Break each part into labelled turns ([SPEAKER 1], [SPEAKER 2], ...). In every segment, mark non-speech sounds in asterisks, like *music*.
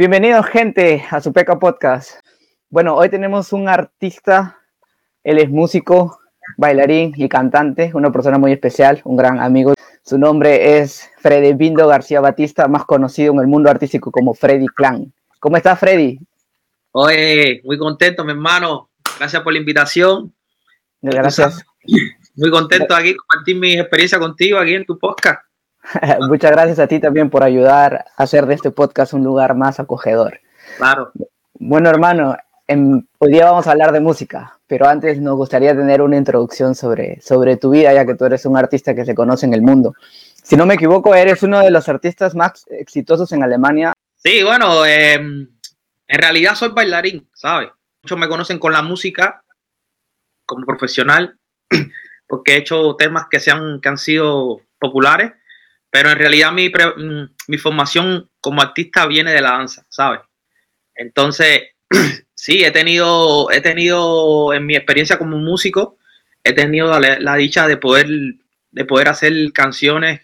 [SPEAKER 1] Bienvenidos, gente, a su Peca Podcast. Bueno, hoy tenemos un artista, él es músico, bailarín y cantante, una persona muy especial, un gran amigo. Su nombre es Freddy Bindo García Batista, más conocido en el mundo artístico como Freddy Clan. ¿Cómo estás, Freddy?
[SPEAKER 2] Oye, muy contento, mi hermano. Gracias por la invitación.
[SPEAKER 1] Gracias.
[SPEAKER 2] Muy contento aquí compartir mi experiencia contigo aquí en tu podcast. *laughs*
[SPEAKER 1] Muchas gracias a ti también por ayudar a hacer de este podcast un lugar más acogedor.
[SPEAKER 2] Claro.
[SPEAKER 1] Bueno, hermano, hoy día vamos a hablar de música, pero antes nos gustaría tener una introducción sobre, sobre tu vida, ya que tú eres un artista que se conoce en el mundo. Si no me equivoco, eres uno de los artistas más exitosos en Alemania.
[SPEAKER 2] Sí, bueno, em, en realidad soy bailarín, ¿sabes? Muchos me conocen con la música como profesional, *clears throat* porque he hecho temas que, se han, que han sido populares pero en realidad mi, mm, mi formación como artista viene de la danza, ¿sabes? Entonces, *clears throat* sí, he tenido, he tenido en mi experiencia como músico, he tenido la, dicha de poder, de poder hacer canciones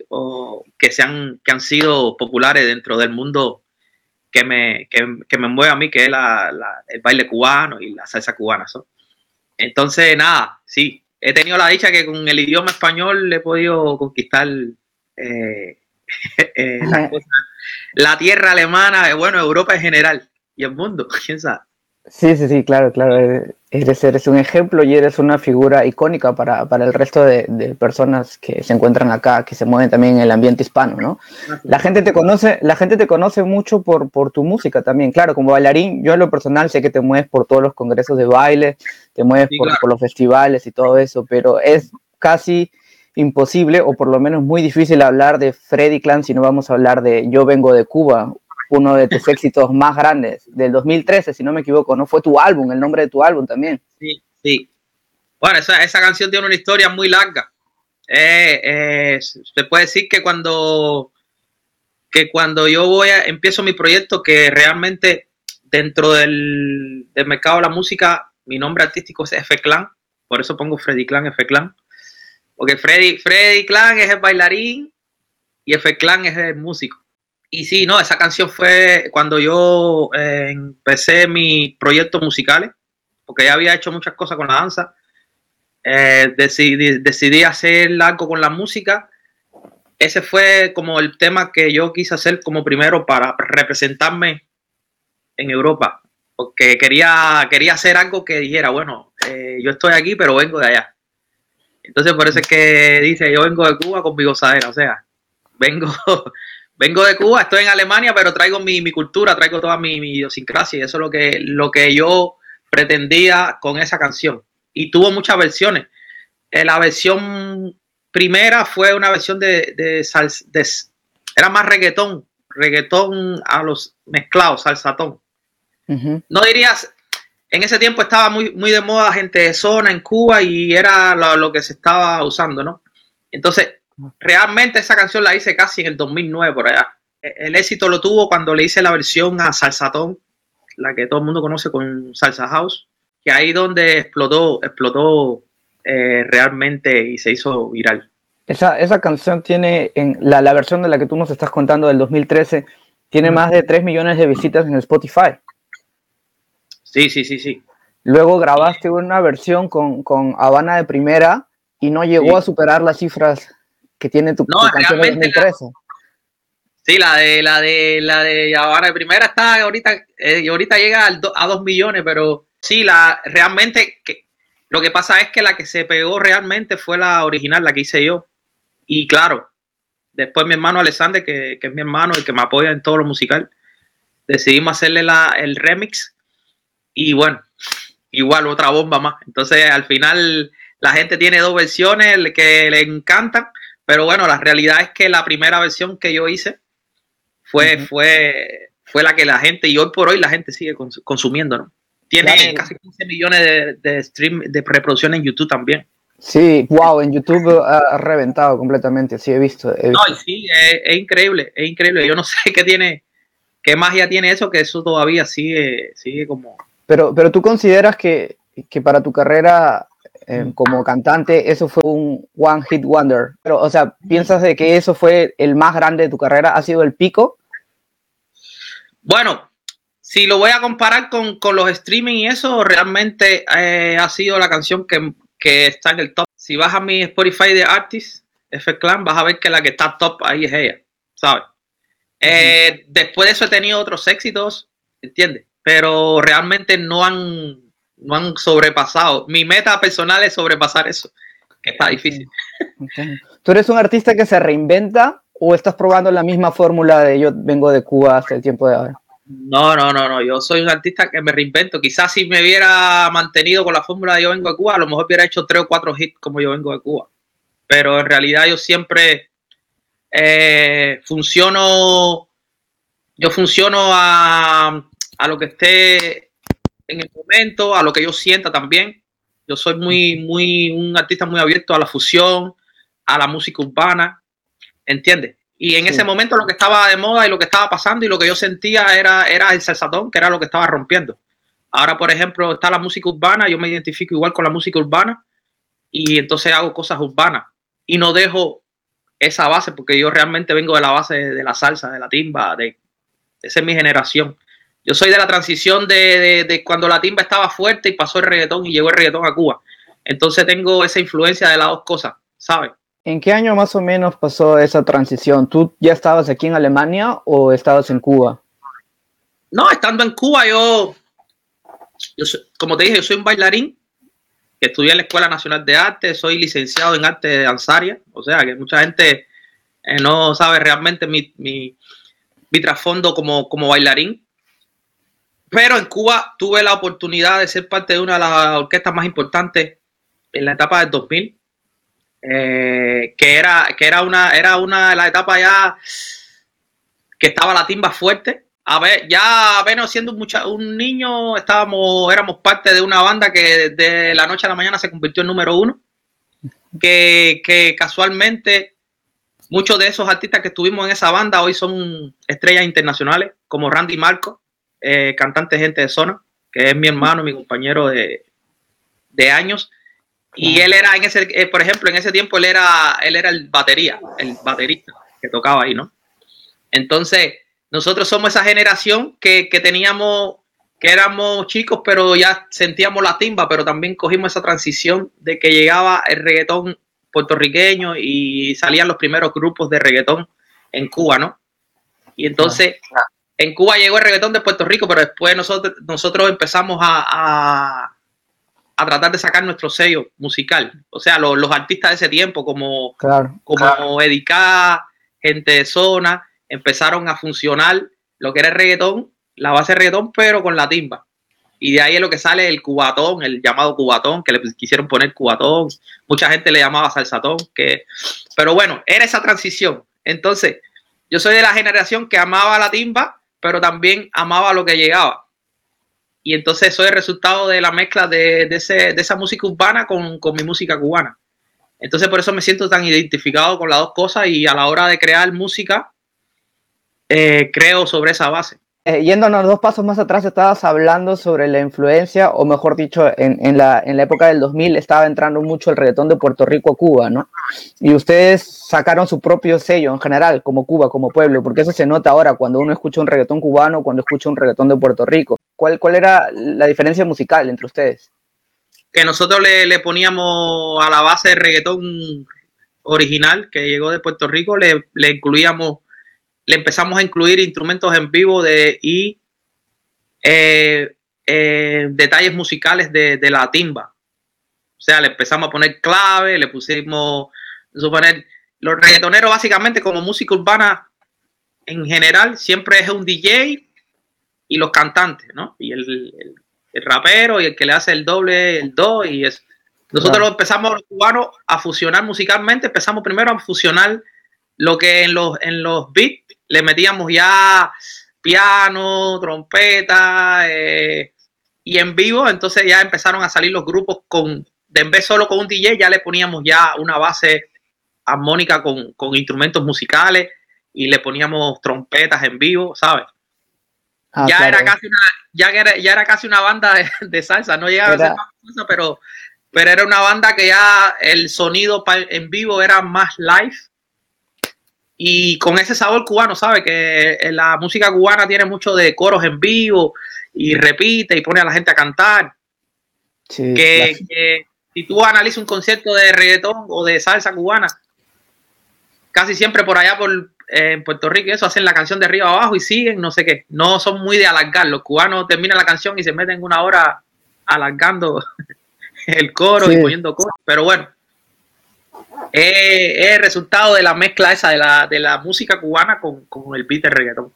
[SPEAKER 2] que, sean, que han sido populares dentro del mundo que me, que, me mueve a mí, que es el baile cubano y la salsa cubana. Entonces, nada, sí, he tenido la dicha que con el idioma español he podido conquistar eh, *laughs* eh, la, tierra alemana, eh, bueno, Europa en general y el mundo, *laughs* quién sabe.
[SPEAKER 1] Sí, sí, sí, claro, claro. Eres, eres un ejemplo y eres una figura icónica para, el resto de, personas que se encuentran acá, que se mueven también en el ambiente hispano, ¿no? La gente te conoce, la gente te conoce mucho por, por tu música también. Claro, como bailarín, yo en lo personal sé que te mueves por todos los congresos de baile, te mueves por, por los festivales y todo eso, pero es casi imposible o por lo menos muy difícil hablar de Freddy Clan si no vamos a hablar de Yo vengo de Cuba, uno de tus *laughs* éxitos más grandes del 2013, si no me equivoco, ¿no? Fue tu álbum, el nombre de tu álbum también.
[SPEAKER 2] Sí, sí. Bueno, esa, esa canción tiene una historia muy larga. Eh, eh, se puede decir que cuando, que cuando yo voy a, empiezo mi proyecto, que realmente dentro del, del mercado de la música, mi nombre artístico es F Clan, por eso pongo Freddy Clan, F Clan porque Freddy, Freddy Clan es el bailarín y F Clan es el músico. Y sí, no, esa canción fue cuando yo eh, empecé mis proyectos musicales, porque ya había hecho muchas cosas con la danza. Eh, decidí, decidí hacer algo con la música. Ese fue como el tema que yo quise hacer como primero para representarme en Europa, porque quería, quería hacer algo que dijera, bueno, eh, yo estoy aquí, pero vengo de allá. Entonces por eso es que dice, yo vengo de Cuba con mi gozadera, o sea, vengo, *laughs* vengo de Cuba, estoy en Alemania, pero traigo mi, cultura, traigo toda mi, idiosincrasia y eso es lo que, lo que yo pretendía con esa canción. Y tuvo muchas versiones. Eh, la versión primera fue una versión de, de, de, era más reggaetón, reggaetón a los mezclados, salsatón. No dirías, en ese tiempo estaba muy, muy de moda gente de zona en Cuba y era lo, que se estaba usando, ¿no? Entonces, realmente esa canción la hice casi en el 2009 por allá. E, el éxito lo tuvo cuando le hice la versión a Salsatón, la que todo el mundo conoce con Salsa House, que ahí donde explotó, explotó eh, realmente y se hizo viral.
[SPEAKER 1] Esa, esa canción tiene, en la, la, versión de la que tú nos estás contando del 2013, tiene más de 3 millones de visitas en Spotify.
[SPEAKER 2] Sí, sí, sí, sí.
[SPEAKER 1] Luego grabaste una versión con, con Habana de primera y no llegó a superar las cifras que tiene tu, canción de 2013.
[SPEAKER 2] sí, la de la de la de Habana de primera está ahorita eh, ahorita llega a dos millones, pero sí, la realmente que, lo que pasa es que la que se pegó realmente fue la original, la que hice yo. Y claro, después mi hermano Alexander, que, que es mi hermano y que me apoya en todo lo musical, decidimos hacerle la, el remix y bueno, igual otra bomba más. Entonces al final la gente tiene dos versiones que le encantan, pero bueno, la realidad es que la primera versión que yo hice fue, fue, fue la que la gente, y hoy por hoy la gente sigue consumiendo, ¿no? Tiene casi 15 millones de, de, stream, de reproducción en YouTube también.
[SPEAKER 1] Sí, wow, en YouTube ha reventado completamente, sí, he visto. No,
[SPEAKER 2] sí, es, increíble, es increíble. Yo no sé qué tiene, qué magia tiene eso, que eso todavía sigue, sigue como,
[SPEAKER 1] pero, pero tú consideras que, que para tu carrera eh, como cantante eso fue un one hit wonder. Pero, o sea, ¿piensas de que eso fue el más grande de tu carrera? ¿Ha sido el pico?
[SPEAKER 2] Bueno, si lo voy a comparar con, los streaming y eso, realmente eh, ha sido la canción que, que, está en el top. Si vas a mi Spotify de Artist, F Clan, vas a ver que la que está top ahí es ella, ¿sabes? Eh, después de eso he tenido otros éxitos, ¿entiendes? Pero realmente no han, no han sobrepasado. Mi meta personal es sobrepasar eso, que está difícil.
[SPEAKER 1] ¿Tú eres un artista que se reinventa o estás probando la misma fórmula de yo vengo de Cuba hasta el tiempo de ahora?
[SPEAKER 2] No, no, no, no. Yo soy un artista que me reinvento. Quizás si me hubiera mantenido con la fórmula de yo vengo de Cuba, a lo mejor hubiera hecho tres o cuatro hits como yo vengo de Cuba. Pero en realidad yo siempre eh, funciono, yo funciono a, a lo que esté en el momento, a lo que yo sienta también. Yo soy muy, muy, un artista muy abierto a la fusión, a la música urbana, ¿entiendes? Y en ese momento lo que estaba de moda y lo que estaba pasando y lo que yo sentía era, era el salsatón, que era lo que estaba rompiendo. Ahora, por ejemplo, está la música urbana, yo me identifico igual con la música urbana y entonces hago cosas urbanas y no dejo esa base porque yo realmente vengo de la base de la salsa, de la timba, de esa es mi generación. Yo soy de la transición de, de, cuando la timba estaba fuerte y pasó el reggaetón y llegó el reggaetón a Cuba. Entonces tengo esa influencia de las dos cosas, ¿sabes?
[SPEAKER 1] ¿En qué año más o menos pasó esa transición? ¿Tú ya estabas aquí en Alemania o estabas en Cuba?
[SPEAKER 2] No, estando en Cuba yo, como te dije, yo soy un bailarín que estudié en la Escuela Nacional de Arte, soy licenciado en arte de danzaria, o sea que mucha gente eh, no sabe realmente mi, mi, trasfondo como, como bailarín. Pero en Cuba tuve la oportunidad de ser parte de una de las orquestas más importantes en la etapa del 2000 eh, que era, que era una, era una de las etapas ya que estaba la timba fuerte. A ver, ya apenas siendo un, un niño, estábamos, éramos parte de una banda que de la noche a la mañana se convirtió en número uno. Que, que casualmente muchos de esos artistas que estuvimos en esa banda hoy son estrellas internacionales, como Randy Marco, eh, cantante gente de zona, que es mi hermano, mi compañero de, de años. Y él era en ese, eh, por ejemplo, en ese tiempo él era, él era el batería, el baterista que tocaba ahí, ¿no? Entonces, nosotros somos esa generación que, que teníamos, que éramos chicos, pero ya sentíamos la timba, pero también cogimos esa transición de que llegaba el reggaetón puertorriqueño y salían los primeros grupos de reggaetón en Cuba, ¿no? Y entonces, en Cuba llegó el reggaetón de Puerto Rico, pero después nosotros, nosotros empezamos a a tratar de sacar nuestro sello musical. O sea, los, artistas de ese tiempo, como, como gente de zona, empezaron a funcionar lo que era el reggaetón, la base de reggaetón, pero con la timba. Y de ahí es lo que sale el cubatón, el llamado cubatón, que le quisieron poner cubatón. Mucha gente le llamaba salsatón, que... pero bueno, era esa transición. Entonces, yo soy de la generación que amaba la timba, pero también amaba lo que llegaba y entonces eso es el resultado de la mezcla de, esa música urbana con, mi música cubana. Entonces por eso me siento tan identificado con las dos cosas y a la hora de crear música, eh, creo sobre esa base.
[SPEAKER 1] Eh, yéndonos dos pasos más atrás, estabas hablando sobre la influencia, o mejor dicho, en, la, en la época del 2000 estaba entrando mucho el reggaetón de Puerto Rico a Cuba, ¿no? Y ustedes sacaron su propio sello en general, como Cuba, como pueblo, porque eso se nota ahora cuando uno escucha un reggaetón cubano, cuando escucha un reggaetón de Puerto Rico. ¿Cuál, cuál era la diferencia musical entre ustedes?
[SPEAKER 2] Que nosotros le, poníamos a la base de reggaetón original que llegó de Puerto Rico, le, incluíamos, le empezamos a incluir instrumentos en vivo de, y eh, eh, detalles musicales de, la timba. O sea, le empezamos a poner clave, le pusimos, suponer, los reggaetoneros básicamente como música urbana en general siempre es un DJ y los cantantes, ¿no? Y el, rapero y el que le hace el doble, el do y eso. Nosotros lo empezamos los cubanos a fusionar musicalmente, empezamos primero a fusionar lo que en los, en los beats le metíamos ya piano, trompeta eh, y en vivo, entonces ya empezaron a salir los grupos con, de en vez solo con un DJ, ya le poníamos ya una base armónica con, con instrumentos musicales y le poníamos trompetas en vivo, ¿sabes? Ah, ya, era casi una, ya, era, ya era casi una banda de, salsa, no llegaba a ser más salsa, pero, pero era una banda que ya el sonido en vivo era más live y con ese sabor cubano, ¿sabes? Que la música cubana tiene mucho de coros en vivo y repite y pone a la gente a cantar. que, si tú analizas un concierto de reggaetón o de salsa cubana, casi siempre por allá por eh, en Puerto Rico eso hacen la canción de arriba abajo y siguen, no sé qué. No son muy de alargar. Los cubanos terminan la canción y se meten una hora alargando *laughs* el coro y poniendo coro. Pero bueno, es, el resultado de la mezcla esa de la, de la música cubana con, el beat de reggaetón.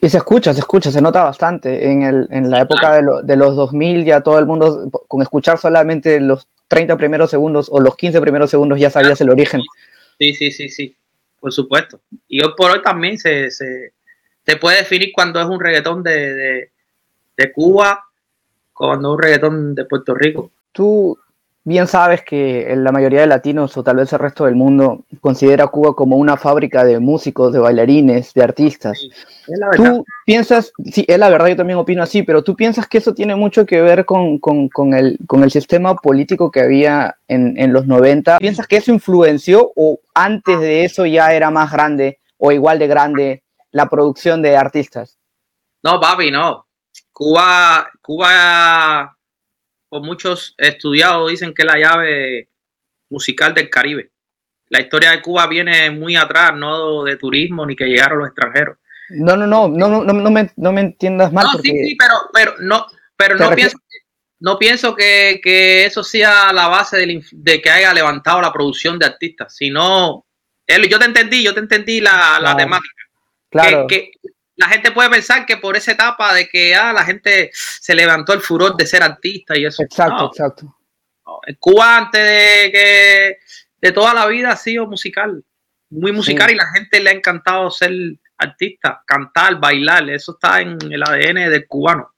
[SPEAKER 1] Y se escucha, se escucha, se nota bastante. En, el, en la época de, de, los 2000 ya todo el mundo, con escuchar solamente los 30 primeros segundos o los 15 primeros segundos ya sabías el origen.
[SPEAKER 2] Sí, sí, sí, sí, por supuesto. Y hoy por hoy también se, se, puede definir cuando es un reggaetón de, de, de Cuba, cuando es un reggaetón de Puerto Rico.
[SPEAKER 1] Tú, Bien sabes que la mayoría de latinos o tal vez el resto del mundo considera Cuba como una fábrica de músicos, de bailarines, de artistas. tú piensas, sí, es la verdad, yo también opino así, pero tú piensas que eso tiene mucho que ver con, el, con el, sistema político que había en, en, los 90. ¿Piensas que eso influenció o antes de eso ya era más grande o igual de grande la producción de artistas?
[SPEAKER 2] No, papi, no. Cuba, Cuba muchos estudiados dicen que es la llave musical del Caribe. La historia de Cuba viene muy atrás, no de turismo ni que llegaron los extranjeros.
[SPEAKER 1] No, no, no, no, no, no, me, no me entiendas mal.
[SPEAKER 2] No, sí, sí, pero, pero no, pero no pienso, no pienso que, que, eso sea la base de, que haya levantado la producción de artistas, sino, yo te entendí, yo te entendí la, la temática. Claro. Que, la gente puede pensar que por esa etapa de que ah, la gente se levantó el furor de ser artista y eso.
[SPEAKER 1] Exacto, exacto.
[SPEAKER 2] En Cuba antes de que de toda la vida ha sido musical, muy musical y la gente le ha encantado ser artista, cantar, bailar, eso está en el ADN del cubano.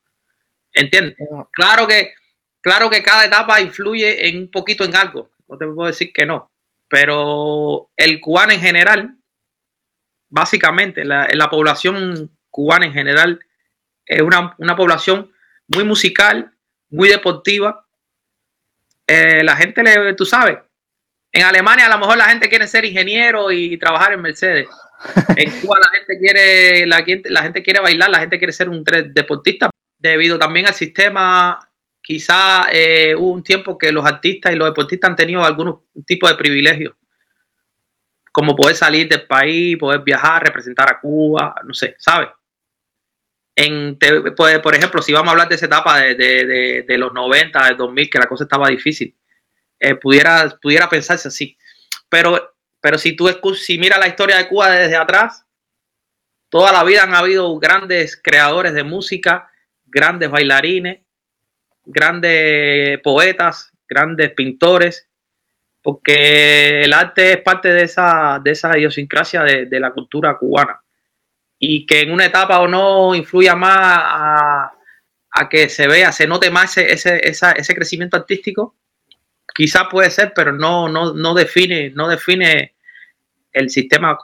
[SPEAKER 2] ¿Entiendes? Claro que, claro que cada etapa influye en un poquito en algo, no te puedo decir que no, pero el cubano en general básicamente la, la población cubana en general es una, población muy musical, muy deportiva. Eh, la gente, le, tú sabes, en Alemania a lo mejor la gente quiere ser ingeniero y trabajar en Mercedes. En *laughs* Cuba la gente quiere, la, la gente quiere bailar, la gente quiere ser un deportista. Debido también al sistema, quizá eh, hubo un tiempo que los artistas y los deportistas han tenido algún tipo de privilegios como poder salir del país, poder viajar, representar a Cuba, no sé, ¿sabes? En, pues, por ejemplo, si vamos a hablar de esa etapa de, los 90, del 2000, que la cosa estaba difícil, eh, pudiera, pudiera pensarse así. Pero, pero si tú si miras la historia de Cuba desde atrás, toda la vida han habido grandes creadores de música, grandes bailarines, grandes poetas, grandes pintores, porque el arte es parte de esa, de esa idiosincrasia de, la cultura cubana. Y que en una etapa o no influya más a, que se vea, se note más ese, ese, crecimiento artístico, quizá puede ser, pero no, no, no, define, no define el sistema,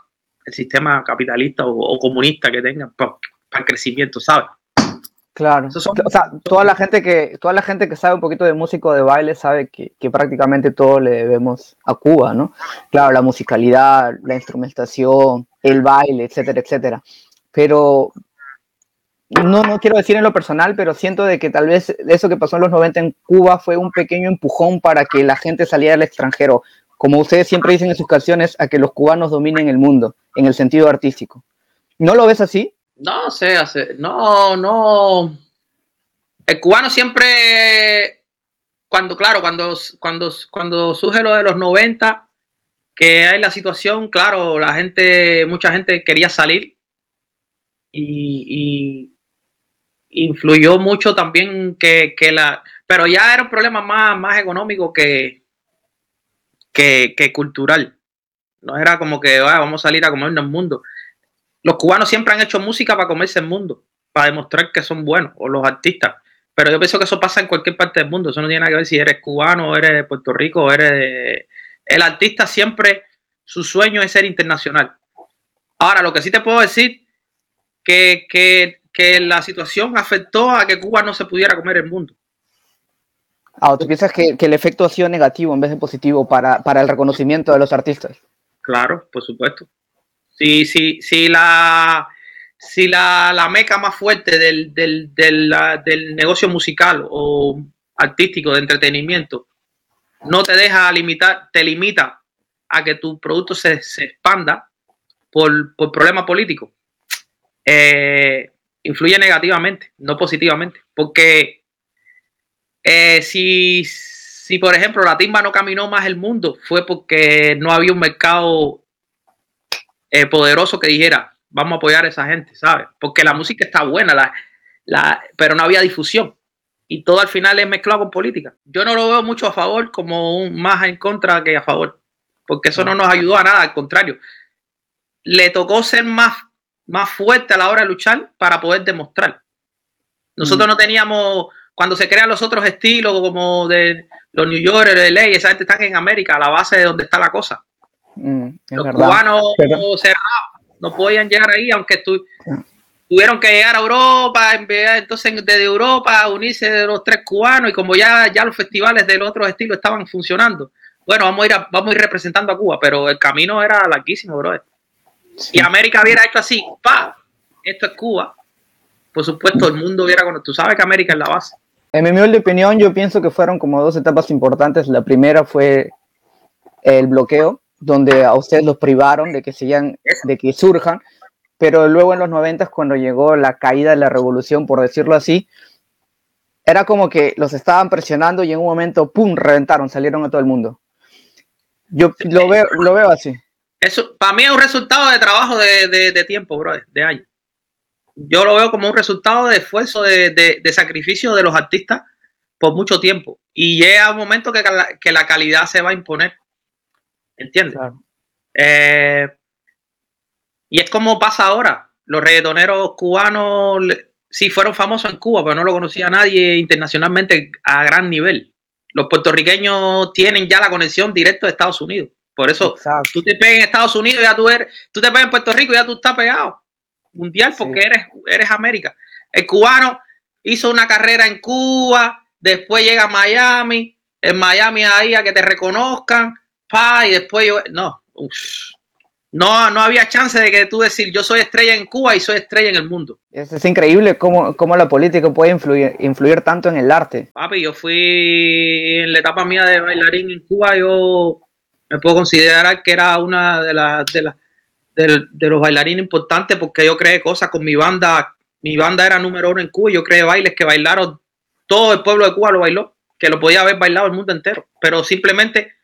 [SPEAKER 2] el sistema capitalista o, comunista que tenga para, para el crecimiento, ¿sabes?
[SPEAKER 1] Claro. o sea, toda la gente que toda la gente que sabe un poquito de músico de baile sabe que, prácticamente todo le debemos a Cuba, ¿no? Claro, la musicalidad, la instrumentación, el baile, etcétera, etcétera. Pero no, no quiero decir en lo personal, pero siento de que tal vez eso que pasó en los 90 en Cuba fue un pequeño empujón para que la gente saliera al extranjero, como ustedes siempre dicen en sus canciones, a que los cubanos dominen el mundo, en el sentido artístico. ¿No lo ves así?
[SPEAKER 2] No sé, no, no. El cubano siempre, cuando, claro, cuando, cuando, cuando surge lo de los 90, que hay la situación, claro, la gente, mucha gente quería salir y, influyó mucho también que, la, pero ya era un problema más, más económico que, que, que cultural. No era como que ah, vamos a salir a comernos el mundo los cubanos siempre han hecho música para comerse el mundo, para demostrar que son buenos, o los artistas. Pero yo pienso que eso pasa en cualquier parte del mundo. Eso no tiene nada que ver si eres cubano, eres de Puerto Rico, eres de... El artista siempre, su sueño es ser internacional. Ahora, lo que sí te puedo decir, que, que, que la situación afectó a que Cuba no se pudiera comer el mundo.
[SPEAKER 1] Ah, ¿tú piensas que, que, el efecto ha sido negativo en vez de positivo para, para el reconocimiento de los artistas?
[SPEAKER 2] Claro, por supuesto. Si, si, si la si la, la meca más fuerte del, del, del, negocio musical o artístico de entretenimiento no te deja limitar, te limita a que tu producto se, se expanda por, por problemas políticos, eh, influye negativamente, no positivamente. Porque eh, si, si, por ejemplo, la timba no caminó más el mundo, fue porque no había un mercado eh, poderoso que dijera, vamos a apoyar a esa gente, ¿sabes? Porque la música está buena, la, la, pero no había difusión. Y todo al final es mezclado con política. Yo no lo veo mucho a favor, como un, más en contra que a favor. Porque eso no nos ayudó a nada, al contrario. Le tocó ser más, más fuerte a la hora de luchar para poder demostrar. Nosotros mm. no teníamos, cuando se crean los otros estilos, como de los New Yorkers, de ley, esa gente está en América, a la base de donde está la cosa. Mm, los cubanos cerrados no podían llegar ahí, aunque tuvieron que llegar a Europa, entonces desde Europa unirse los tres cubanos y como ya, ya los festivales del otro estilo estaban funcionando, bueno, vamos a ir vamos a ir representando a Cuba, pero el camino era larguísimo, bro. Si América hubiera hecho así, pa, esto es Cuba, por supuesto el mundo hubiera conocido. Tú sabes que América es la base.
[SPEAKER 1] En mi humilde opinión, yo pienso que fueron como dos etapas importantes. La primera fue el bloqueo, donde a ustedes los privaron de que sigan, de que surjan, pero luego en los 90 cuando llegó la caída de la revolución, por decirlo así, era como que los estaban presionando y en un momento, ¡pum!, reventaron, salieron a todo el mundo. Yo lo veo, lo veo así.
[SPEAKER 2] Eso, para mí es un resultado de trabajo de, tiempo, bro, de años. Yo lo veo como un resultado de esfuerzo, de, sacrificio de los artistas por mucho tiempo. Y llega un momento que que la calidad se va a imponer. ¿Entiendes? Eh, y es como pasa ahora. Los reggaetoneros cubanos sí fueron famosos en Cuba, pero no lo conocía nadie internacionalmente a gran nivel. Los puertorriqueños tienen ya la conexión directa de Estados Unidos. Por eso tú te pegas en Estados Unidos, ya tú eres, tú te pegas en Puerto Rico, ya tú estás pegado. Mundial, porque eres, eres América. El cubano hizo una carrera en Cuba, después llega a Miami, en Miami ahí a que te reconozcan, y después yo, no, no, no había chance de que tú decir yo soy estrella en Cuba y soy estrella en el mundo.
[SPEAKER 1] Es, increíble cómo, cómo, la política puede influir, influir tanto en el arte.
[SPEAKER 2] Papi, yo fui en la etapa mía de bailarín en Cuba, yo me puedo considerar que era una de las de, la, de, de, los bailarines importantes porque yo creé cosas con mi banda. Mi banda era número uno en Cuba y yo creé bailes que bailaron todo el pueblo de Cuba lo bailó, que lo podía haber bailado el mundo entero, pero simplemente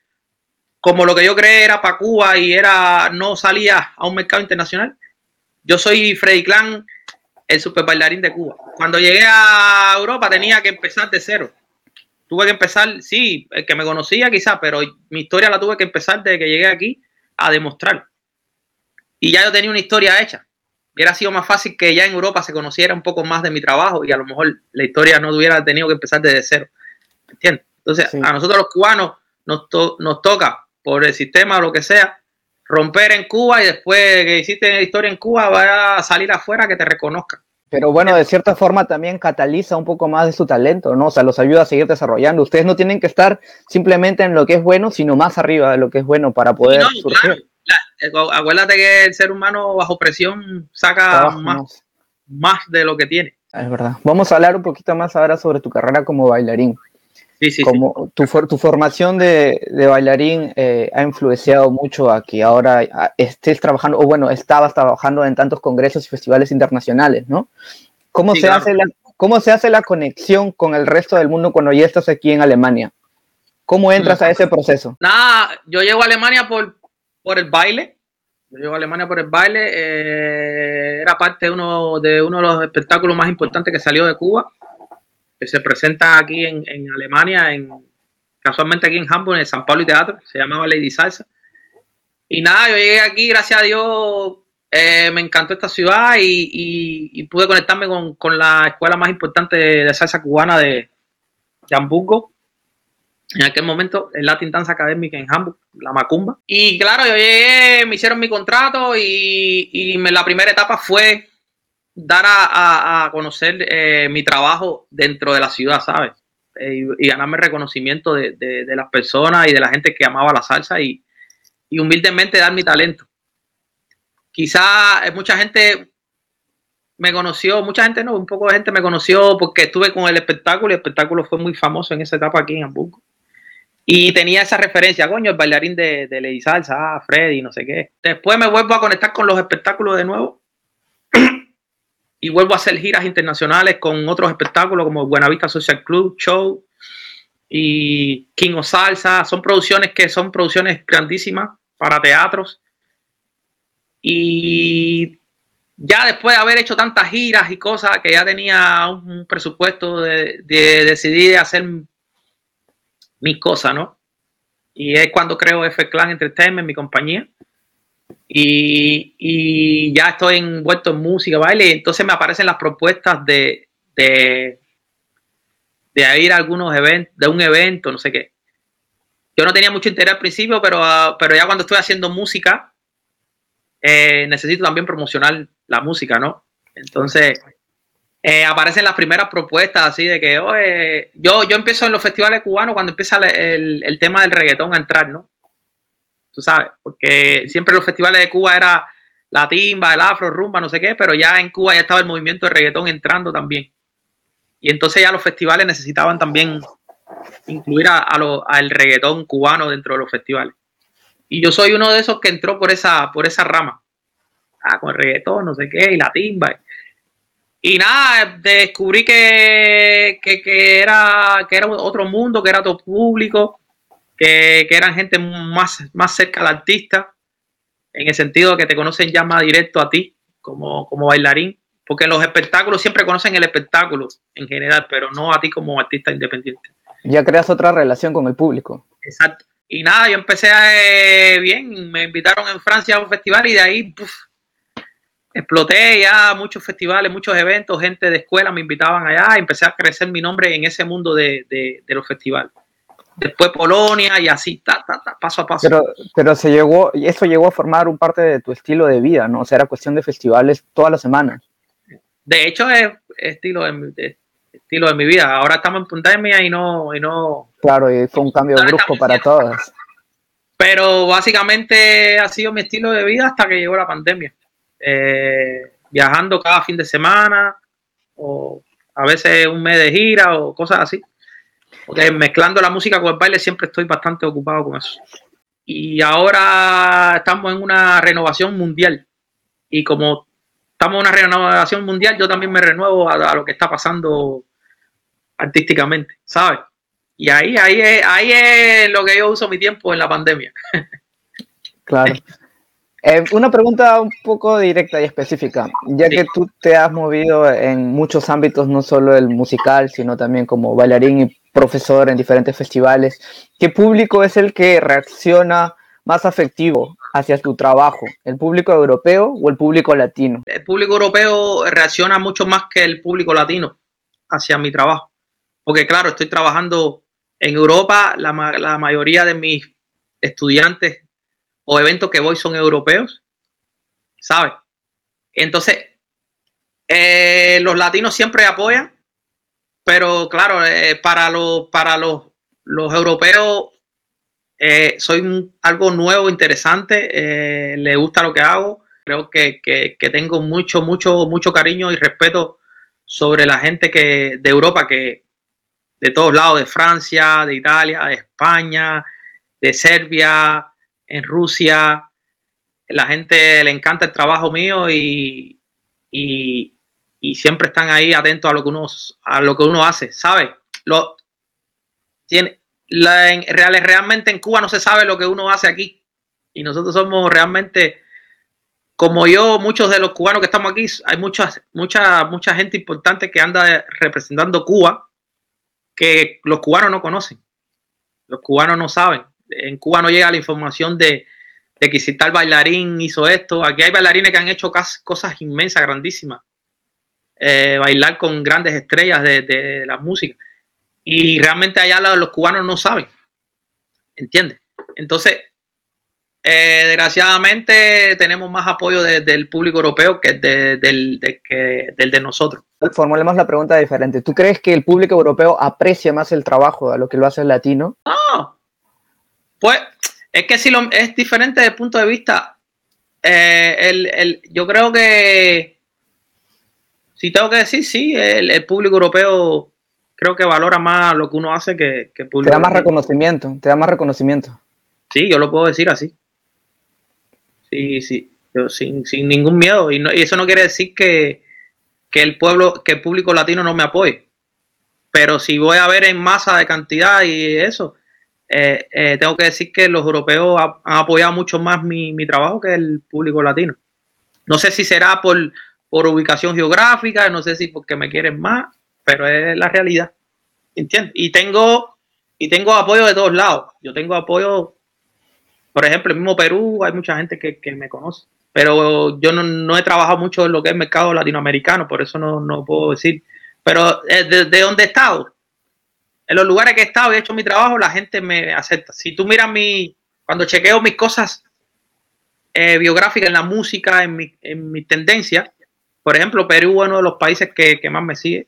[SPEAKER 2] como lo que yo creía era para Cuba y era no salía a un mercado internacional. Yo soy Freddy Clan, el super bailarín de Cuba. Cuando llegué a Europa tenía que empezar de cero. Tuve que empezar, sí, el que me conocía quizás, pero mi historia la tuve que empezar desde que llegué aquí a demostrar. Y ya yo tenía una historia hecha. Hubiera sido más fácil que ya en Europa se conociera un poco más de mi trabajo y a lo mejor la historia no hubiera tenido que empezar desde cero. ¿Entiendes? Entonces, a nosotros los cubanos nos, nos toca por el sistema o lo que sea, romper en Cuba y después que hiciste historia en Cuba va a salir afuera que te reconozcan.
[SPEAKER 1] Pero bueno, de cierta forma también cataliza un poco más de su talento, ¿no? O sea, los ayuda a seguir desarrollando. Ustedes no tienen que estar simplemente en lo que es bueno, sino más arriba de lo que es bueno para poder surgir.
[SPEAKER 2] Eh, acuérdate que el ser humano bajo presión saca más, más de lo que tiene.
[SPEAKER 1] Es verdad. Vamos a hablar un poquito más ahora sobre tu carrera como bailarín. Sí, sí, como Tu, tu, formación de, de bailarín eh, ha influenciado mucho a que ahora estés trabajando, o bueno, estabas trabajando en tantos congresos y festivales internacionales, ¿no? ¿Cómo, se, hace la, ¿Cómo se hace la conexión con el resto del mundo cuando ya estás aquí en Alemania? ¿Cómo entras a ese proceso?
[SPEAKER 2] Nada, yo llego a Alemania por, por el baile. Yo llego a Alemania por el baile. Eh, era parte de uno, de uno de los espectáculos más importantes que salió de Cuba que se presenta aquí en, Alemania, en, casualmente aquí en Hamburg, en el San Pablo y Teatro, se llamaba Lady Salsa. Y nada, yo llegué aquí, gracias a Dios, eh, me encantó esta ciudad y, pude conectarme con, la escuela más importante de, salsa cubana de, de, Hamburgo. En aquel momento, el Latin Dance Academic en Hamburg, la Macumba. Y claro, yo llegué, me hicieron mi contrato y, y la primera etapa fue dar a, conocer eh, mi trabajo dentro de la ciudad, ¿sabes? Eh, y, ganarme reconocimiento de, las personas y de la gente que amaba la salsa y, y humildemente dar mi talento. Quizá eh, mucha gente me conoció, mucha gente no, un poco de gente me conoció porque estuve con el espectáculo y el espectáculo fue muy famoso en esa etapa aquí en Hamburgo. Y tenía esa referencia, coño, el bailarín de, de Lady Salsa, ah, Freddy, no sé qué. Después me vuelvo a conectar con los espectáculos de nuevo y vuelvo a hacer giras internacionales con otros espectáculos como Buenavista Social Club, Show y King of Salsa. Son producciones que son producciones grandísimas para teatros. Y ya después de haber hecho tantas giras y cosas que ya tenía un presupuesto de, de decidir hacer mis cosas, ¿no? Y es cuando creo F Clan Entertainment, mi compañía. Y, ya estoy envuelto en música, baile, y entonces me aparecen las propuestas de, de, ir a algunos eventos, de un evento, no sé qué. Yo no tenía mucho interés al principio, pero, pero ya cuando estoy haciendo música, eh, necesito también promocionar la música, ¿no? Entonces, eh, aparecen las primeras propuestas así de que, oye, yo, yo empiezo en los festivales cubanos cuando empieza el, el, tema del reggaetón a entrar, ¿no? Tú sabes, porque siempre los festivales de Cuba era la timba, el afro, rumba, no sé qué, pero ya en Cuba ya estaba el movimiento de reggaetón entrando también. Y entonces ya los festivales necesitaban también incluir a, al reggaetón cubano dentro de los festivales. Y yo soy uno de esos que entró por esa, por esa rama. Ah, con el reggaetón, no sé qué, y la timba. Y nada, descubrí que, que, era, que era otro mundo, que era otro público, que, eran gente más, más cerca al artista, en el sentido de que te conocen ya más directo a ti como, como bailarín, porque los espectáculos siempre conocen el espectáculo en general, pero no a ti como artista independiente.
[SPEAKER 1] Ya creas otra relación con el público.
[SPEAKER 2] Exacto. Y nada, yo empecé a, eh, bien, me invitaron en Francia a un festival y de ahí exploté ya muchos festivales, muchos eventos, gente de escuela me invitaban allá, y empecé a crecer mi nombre en ese mundo de, los festivales. Después Polonia y así, ta, paso a paso.
[SPEAKER 1] Pero, pero se llegó, y eso llegó a formar un parte de tu estilo de vida, ¿no? O sea, era cuestión de festivales todas las semanas.
[SPEAKER 2] De hecho, es estilo de, estilo de mi vida. Ahora estamos en pandemia y no, y no.
[SPEAKER 1] Claro, y fue un cambio brusco para todas.
[SPEAKER 2] Pero básicamente ha sido mi estilo de vida hasta que llegó la pandemia. Eh, viajando cada fin de semana o a veces un mes de gira o cosas así. Porque mezclando la música con el baile siempre estoy bastante ocupado con eso. Y ahora estamos en una renovación mundial. Y como estamos en una renovación mundial, yo también me renuevo a, lo que está pasando artísticamente, ¿sabes? Y ahí, ahí, ahí es lo que yo uso mi tiempo en la pandemia. *laughs*
[SPEAKER 1] Claro. Eh, una pregunta un poco directa y específica, ya que tú te has movido en muchos ámbitos, no solo el musical, sino también como bailarín y profesor en diferentes festivales, ¿qué público es el que reacciona más afectivo hacia tu trabajo? ¿El público europeo o el público latino?
[SPEAKER 2] El público europeo reacciona mucho más que el público latino hacia mi trabajo, porque claro, estoy trabajando en Europa, la, la mayoría de mis estudiantes o eventos que voy son europeos, ¿sabes? Entonces, eh, los latinos siempre apoyan, pero claro, eh, para, los, para los, los europeos eh, soy algo nuevo, interesante, le gusta lo que hago, creo que, que, tengo mucho, mucho, mucho cariño y respeto sobre la gente que, de Europa, que de todos lados, de Francia, de Italia, de España, de Serbia, en Rusia, la gente le encanta el trabajo mío y, y, siempre están ahí atentos a lo que uno, a lo que uno hace, ¿sabes? Lo, tiene, la, en, realmente en Cuba no se sabe lo que uno hace aquí y nosotros somos realmente como yo, muchos de los cubanos que estamos aquí, hay muchas, mucha, mucha gente importante que anda representando Cuba que los cubanos no conocen. Los cubanos no saben en Cuba no llega la información de, que si tal bailarín hizo esto. Aquí hay bailarines que han hecho cosas inmensas, grandísimas. Eh, bailar con grandes estrellas de, la música. Y realmente allá los cubanos no saben. ¿Entiendes? Entonces, eh, desgraciadamente tenemos más apoyo del público europeo que, del, que del de nosotros.
[SPEAKER 1] Formulemos la pregunta diferente. ¿Tú crees que el público europeo aprecia más el trabajo a lo que lo hace el latino?
[SPEAKER 2] No, pues Es que si lo, es diferente desde el punto de vista. Eh, el, el, yo creo que. Si tengo que decir, sí, el, el, público europeo creo que valora más lo que uno hace que, que el
[SPEAKER 1] público. Te da más reconocimiento, te da más reconocimiento.
[SPEAKER 2] Sí, yo lo puedo decir así. Sí, sí, yo, sin, sin ningún miedo. Y, no, y eso no quiere decir que, que el pueblo, que el público latino no me apoye. Pero si voy a ver en masa de cantidad y eso, eh, eh, tengo que decir que los europeos han apoyado mucho más mi, mi, trabajo que el público latino. No sé si será por, por ubicación geográfica, no sé si porque me quieren más, pero es la realidad. ¿Entiendes? Y tengo, y tengo apoyo de todos lados. Yo tengo apoyo, por ejemplo, el mismo Perú, hay mucha gente que, que me conoce, pero yo no, no, he trabajado mucho en lo que es mercado latinoamericano, por eso no, no puedo decir. Pero desde de donde he estado, en los lugares que he estado y he hecho mi trabajo, la gente me acepta. Si tú miras mi, cuando chequeo mis cosas eh, biográficas en la música, en mi, en mi tendencia, por ejemplo, Perú es uno de los países que, que, más me sigue,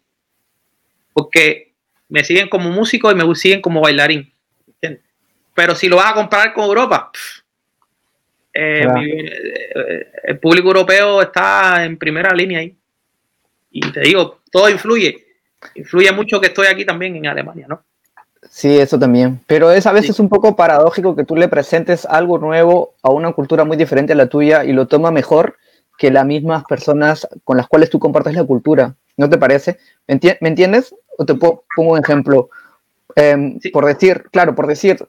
[SPEAKER 2] porque me siguen como músico y me siguen como bailarín. ¿entiendes? Pero si lo vas a comparar con Europa, pff, eh, mi, eh, el público europeo está en primera línea ahí. Y te digo, todo influye influye mucho que estoy aquí también en Alemania, ¿no?
[SPEAKER 1] Sí, eso también. Pero es a veces sí. un poco paradójico que tú le presentes algo nuevo a una cultura muy diferente a la tuya y lo toma mejor que las mismas personas con las cuales tú compartes la cultura. ¿No te parece? ¿Me, enti ¿me entiendes? O te pongo un ejemplo. Eh, sí. Por decir, claro, por decir,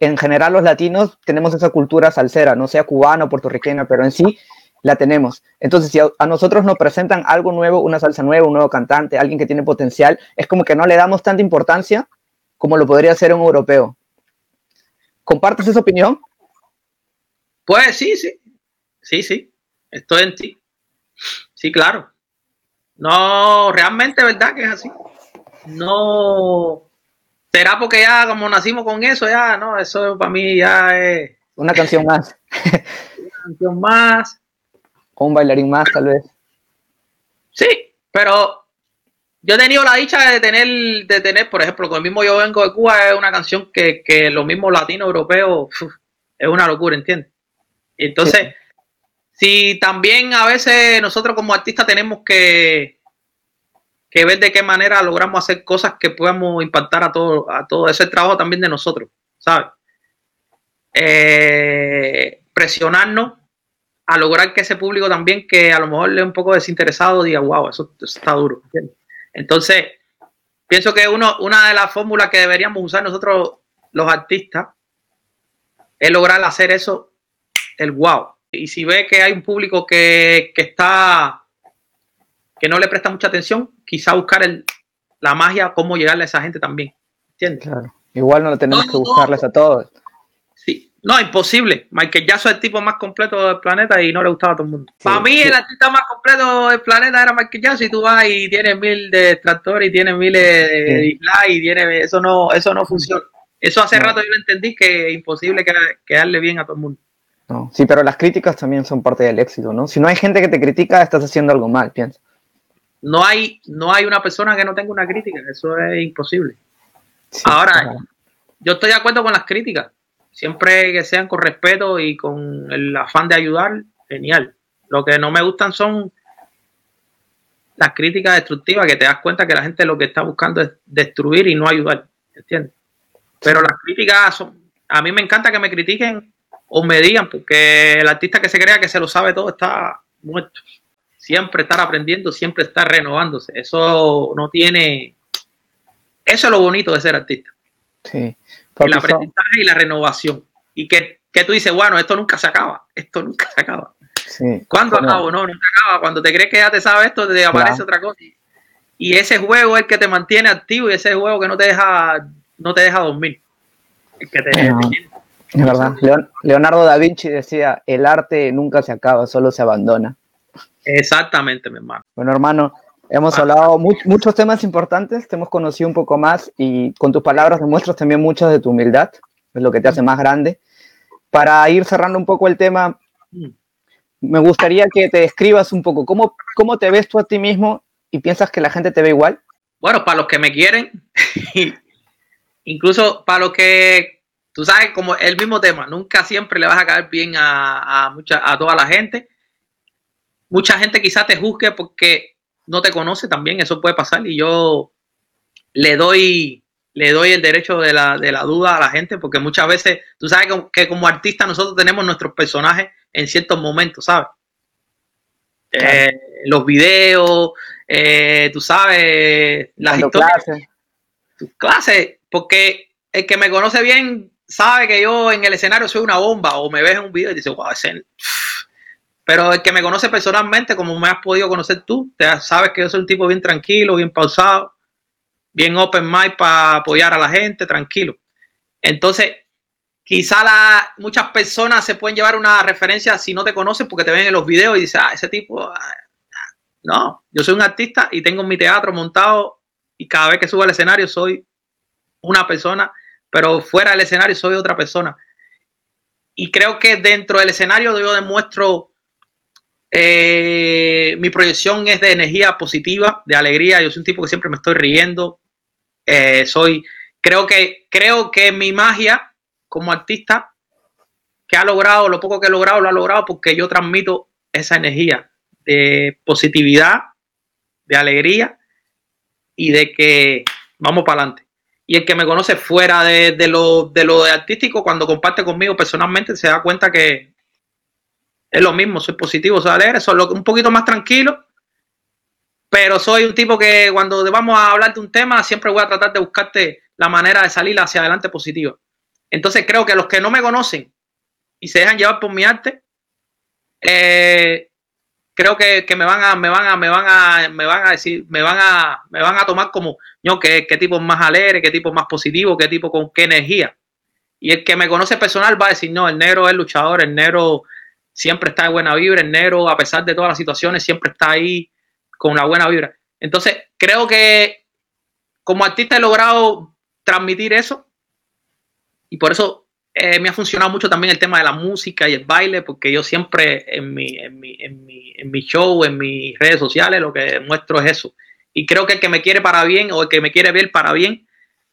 [SPEAKER 1] en general los latinos tenemos esa cultura salsera, no sea cubana o puertorriqueña, pero en sí la tenemos. Entonces, si a, a, nosotros nos presentan algo nuevo, una salsa nueva, un nuevo cantante, alguien que tiene potencial, es como que no le damos tanta importancia como lo podría hacer un europeo. ¿Compartes esa opinión?
[SPEAKER 2] Pues sí, sí. Sí, sí. Estoy en ti. Sí, claro. No, realmente, ¿verdad que es así? No. ¿Será porque ya como nacimos con eso, ya, no? Eso para mí ya es...
[SPEAKER 1] Una canción más. *laughs*
[SPEAKER 2] Una canción más
[SPEAKER 1] o un bailarín más, tal vez.
[SPEAKER 2] Sí, pero yo he tenido la dicha de tener, de tener, por ejemplo, con el mismo Yo Vengo de Cuba es una canción que, que los mismos latinos europeos es una locura, ¿entiendes? Entonces, sí. Si también a veces nosotros como artistas tenemos que, que ver de qué manera logramos hacer cosas que podamos impactar a todo, a todo ese trabajo también de nosotros, ¿sabes? Eh, presionarnos a lograr que ese público también, que a lo mejor es un poco desinteresado, diga, wow, eso, eso está duro. Entonces, pienso que uno, una de las fórmulas que deberíamos usar nosotros, los artistas, es lograr hacer eso, el wow. Y si ve que hay un público que, que está, que no le presta mucha atención, quizá buscar el, la magia, cómo llegarle a esa gente también. ¿Entiendes?
[SPEAKER 1] Claro. Igual no tenemos no, que buscarles no. a todos.
[SPEAKER 2] Sí, no, imposible. Michael Jackson es el tipo más completo del planeta y no le gustaba a todo el mundo. Sí, Para mí, el artista más completo del planeta era Michael Jackson. Y tú vas y tienes mil de tractores y tienes miles de dislikes y tienes, eso no, eso no funciona. Eso hace no. rato yo lo entendí que es imposible quedarle bien a todo el mundo.
[SPEAKER 1] No, sí, pero las críticas también son parte del éxito, ¿no? Si no hay gente que te critica, estás haciendo algo mal, piensa.
[SPEAKER 2] No hay, no hay una persona que no tenga una crítica, eso es imposible. Sí, Ahora, claro. yo estoy de acuerdo con las críticas siempre que sean con respeto y con el afán de ayudar, genial. Lo que no me gustan son las críticas destructivas, que te das cuenta que la gente lo que está buscando es destruir y no ayudar, ¿entiendes? Pero las críticas son, a mí me encanta que me critiquen o me digan, porque el artista que se crea que se lo sabe todo está muerto. Siempre estar aprendiendo, siempre estar renovándose. Eso no tiene... Eso es lo bonito de ser artista.
[SPEAKER 1] Sí.
[SPEAKER 2] El aprendizaje y la renovación. Y que, que, tú dices, bueno, esto nunca se acaba. Esto nunca se acaba. Sí, ¿Cuándo bueno. acabo? No, nunca acaba. Cuando te crees que ya te sabes esto, te aparece claro. otra cosa. Y ese juego es el que te mantiene activo y ese juego que no te deja, no te deja dormir. El que te,
[SPEAKER 1] no, te es verdad. Leonardo da Vinci decía, el arte nunca se acaba, solo se abandona.
[SPEAKER 2] Exactamente, mi hermano.
[SPEAKER 1] Bueno, hermano, Hemos hablado mu muchos temas importantes, te hemos conocido un poco más y con tus palabras demuestras también mucho de tu humildad, es lo que te hace más grande. Para ir cerrando un poco el tema, me gustaría que te describas un poco cómo, cómo te ves tú a ti mismo y piensas que la gente te ve igual.
[SPEAKER 2] Bueno, para los que me quieren, *laughs* incluso para los que tú sabes, como el mismo tema, nunca siempre le vas a caer bien a, a, mucha, a toda la gente. Mucha gente quizás te juzgue porque no te conoce también, eso puede pasar y yo le doy, le doy el derecho de la, de la duda a la gente porque muchas veces, tú sabes que, como artista nosotros tenemos nuestros personajes en ciertos momentos, ¿sabes? Eh, los videos, eh, tú sabes, las historias. Tus clases, porque el que me conoce bien sabe que yo en el escenario soy una bomba o me ves en un video y dice, wow, ese... Pero el que me conoce personalmente, como me has podido conocer tú, sabes que yo soy un tipo bien tranquilo, bien pausado, bien open mind para apoyar a la gente, tranquilo. Entonces, quizá la, muchas personas se pueden llevar una referencia si no te conocen porque te ven en los videos y dicen, ah, ese tipo, ah, ah". no, yo soy un artista y tengo mi teatro montado y cada vez que subo al escenario soy una persona, pero fuera del escenario soy otra persona. Y creo que dentro del escenario yo demuestro eh, mi proyección es de energía positiva, de alegría. Yo soy un tipo que siempre me estoy riendo. Eh, soy, creo que, creo que mi magia como artista que ha logrado, lo poco que he logrado, lo ha logrado porque yo transmito esa energía de positividad, de alegría y de que vamos para adelante. Y el que me conoce fuera de, lo, de lo de artístico, cuando comparte conmigo personalmente, se da cuenta que, es lo mismo, soy positivo, soy alegre, soy un poquito más tranquilo, pero soy un tipo que cuando vamos a hablar de un tema siempre voy a tratar de buscarte la manera de salir hacia adelante positiva. Entonces creo que los que no me conocen y se dejan llevar por mi arte, eh, creo que, me van a, me van a, me van a, me van a decir, me van a, me van a tomar como, yo, qué, qué tipo más alegre, qué tipo más positivo, qué tipo con qué energía. Y el que me conoce personal va a decir, no, el negro es luchador, el negro siempre está de buena vibra, el negro, a pesar de todas las situaciones, siempre está ahí con la buena vibra. Entonces, creo que como artista he logrado transmitir eso y por eso eh, me ha funcionado mucho también el tema de la música y el baile, porque yo siempre en mi, en mi, en mi, en mi show, en mis redes sociales, lo que muestro es eso. Y creo que el que me quiere para bien o el que me quiere ver para bien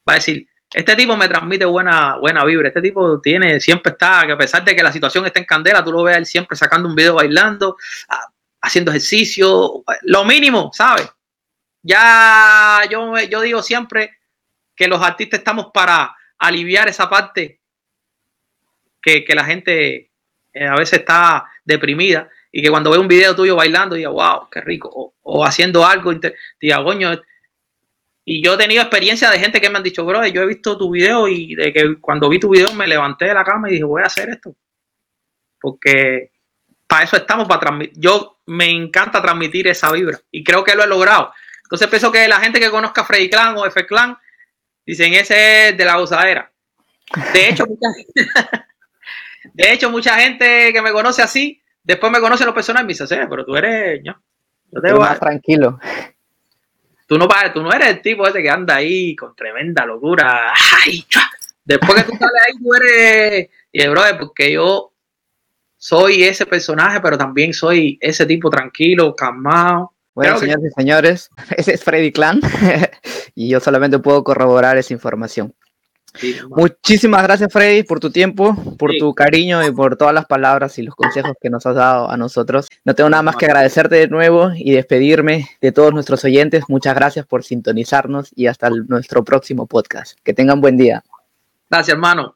[SPEAKER 2] va a decir, este tipo me transmite buena, buena vibra. Este tipo tiene, siempre está, que a pesar de que la situación está en candela, tú lo ves él siempre sacando un video bailando, haciendo ejercicio, lo mínimo, ¿sabes? Ya yo, yo digo siempre que los artistas estamos para aliviar esa parte que, la gente eh, a veces está deprimida y que cuando ve un video tuyo bailando diga, wow, qué rico, o, haciendo algo, diga, coño, y yo he tenido experiencia de gente que me han dicho, bro, yo he visto tu video y de que cuando vi tu video me levanté de la cama y dije, voy a hacer esto. Porque para eso estamos, para transmitir. Yo me encanta transmitir esa vibra y creo que lo he logrado. Entonces pienso que la gente que conozca Freddy Clan o F Clan dicen ese es de la gozadera. De hecho, *laughs* de hecho, mucha gente que me conoce así, después me conoce los personajes y me dice, pero tú eres, yo,
[SPEAKER 1] te voy más tranquilo.
[SPEAKER 2] Tú no, tú no eres el tipo ese que anda ahí con tremenda locura. ¡Ay! Después que tú sales ahí, tú eres. Y bro, porque yo soy ese personaje, pero también soy ese tipo tranquilo, calmado.
[SPEAKER 1] Bueno, señores y señores, *laughs* ese es Freddy Clan *laughs* y yo solamente puedo corroborar esa información. Muchísimas gracias, Freddy, por tu tiempo, por tu cariño y por todas las palabras y los consejos que nos has dado a nosotros. No tengo nada más que agradecerte de nuevo y despedirme de todos nuestros oyentes. Muchas gracias por sintonizarnos y hasta nuestro próximo podcast. Que tengan buen día.
[SPEAKER 2] Gracias, hermano.